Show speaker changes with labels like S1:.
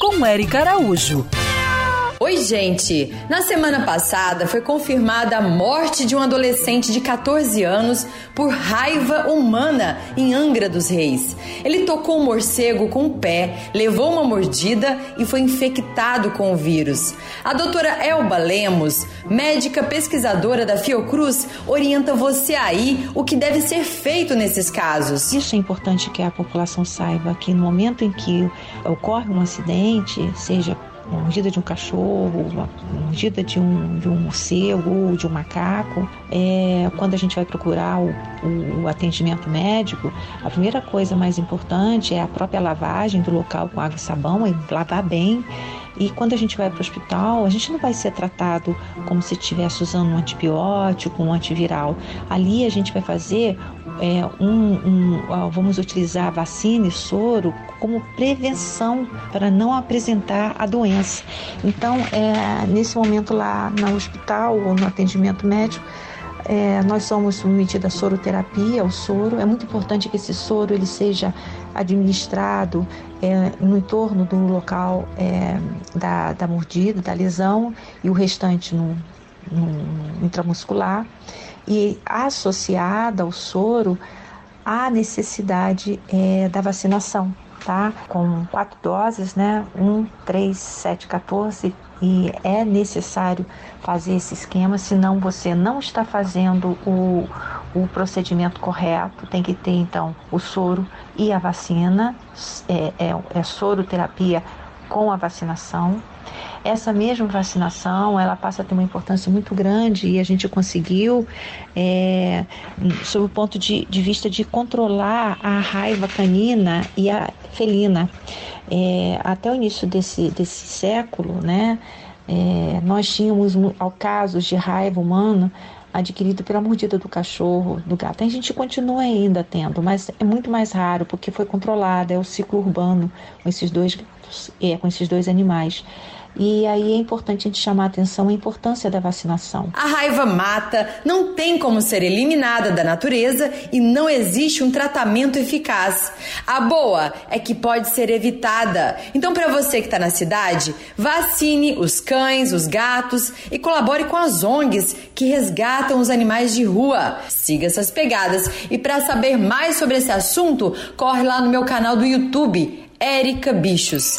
S1: Com Eric Araújo.
S2: Oi, gente! Na semana passada foi confirmada a morte de um adolescente de 14 anos por raiva humana em Angra dos Reis. Ele tocou um morcego com o pé, levou uma mordida e foi infectado com o vírus. A doutora Elba Lemos, médica pesquisadora da Fiocruz, orienta você aí o que deve ser feito nesses casos.
S3: Isso é importante que a população saiba que no momento em que ocorre um acidente, seja uma mordida de um cachorro, uma mordida de um, de um morcego, de um macaco, é, quando a gente vai procurar o, o, o, atendimento médico, a primeira coisa mais importante é a própria lavagem do local com água e sabão, é lavar bem. E quando a gente vai para o hospital, a gente não vai ser tratado como se estivesse usando um antibiótico, um antiviral. Ali a gente vai fazer é, um, um, vamos utilizar vacina e soro como prevenção para não apresentar a doença. Então, é, nesse momento lá no hospital ou no atendimento médico, é, nós somos submetidos à soroterapia, ao soro. É muito importante que esse soro ele seja administrado é, no entorno do local é, da, da mordida, da lesão, e o restante no, no intramuscular. E associada ao soro, a necessidade é, da vacinação tá? Com quatro doses, né? Um, três, sete, 14 e é necessário fazer esse esquema, senão você não está fazendo o, o procedimento correto. Tem que ter então o soro e a vacina, é, é, é soroterapia com a vacinação. Essa mesma vacinação, ela passa a ter uma importância muito grande e a gente conseguiu, é, sob o ponto de, de vista de controlar a raiva canina e a felina. É, até o início desse, desse século, né, é, nós tínhamos casos de raiva humana adquirido pela mordida do cachorro, do gato. A gente continua ainda tendo, mas é muito mais raro porque foi controlado, é o ciclo urbano com esses dois, é, com esses dois animais. E aí é importante a gente chamar a atenção a importância da vacinação.
S2: A raiva mata, não tem como ser eliminada da natureza e não existe um tratamento eficaz. A boa é que pode ser evitada. Então, para você que está na cidade, vacine os cães, os gatos e colabore com as ONGs que resgatam os animais de rua. Siga essas pegadas e para saber mais sobre esse assunto, corre lá no meu canal do YouTube Érica Bichos.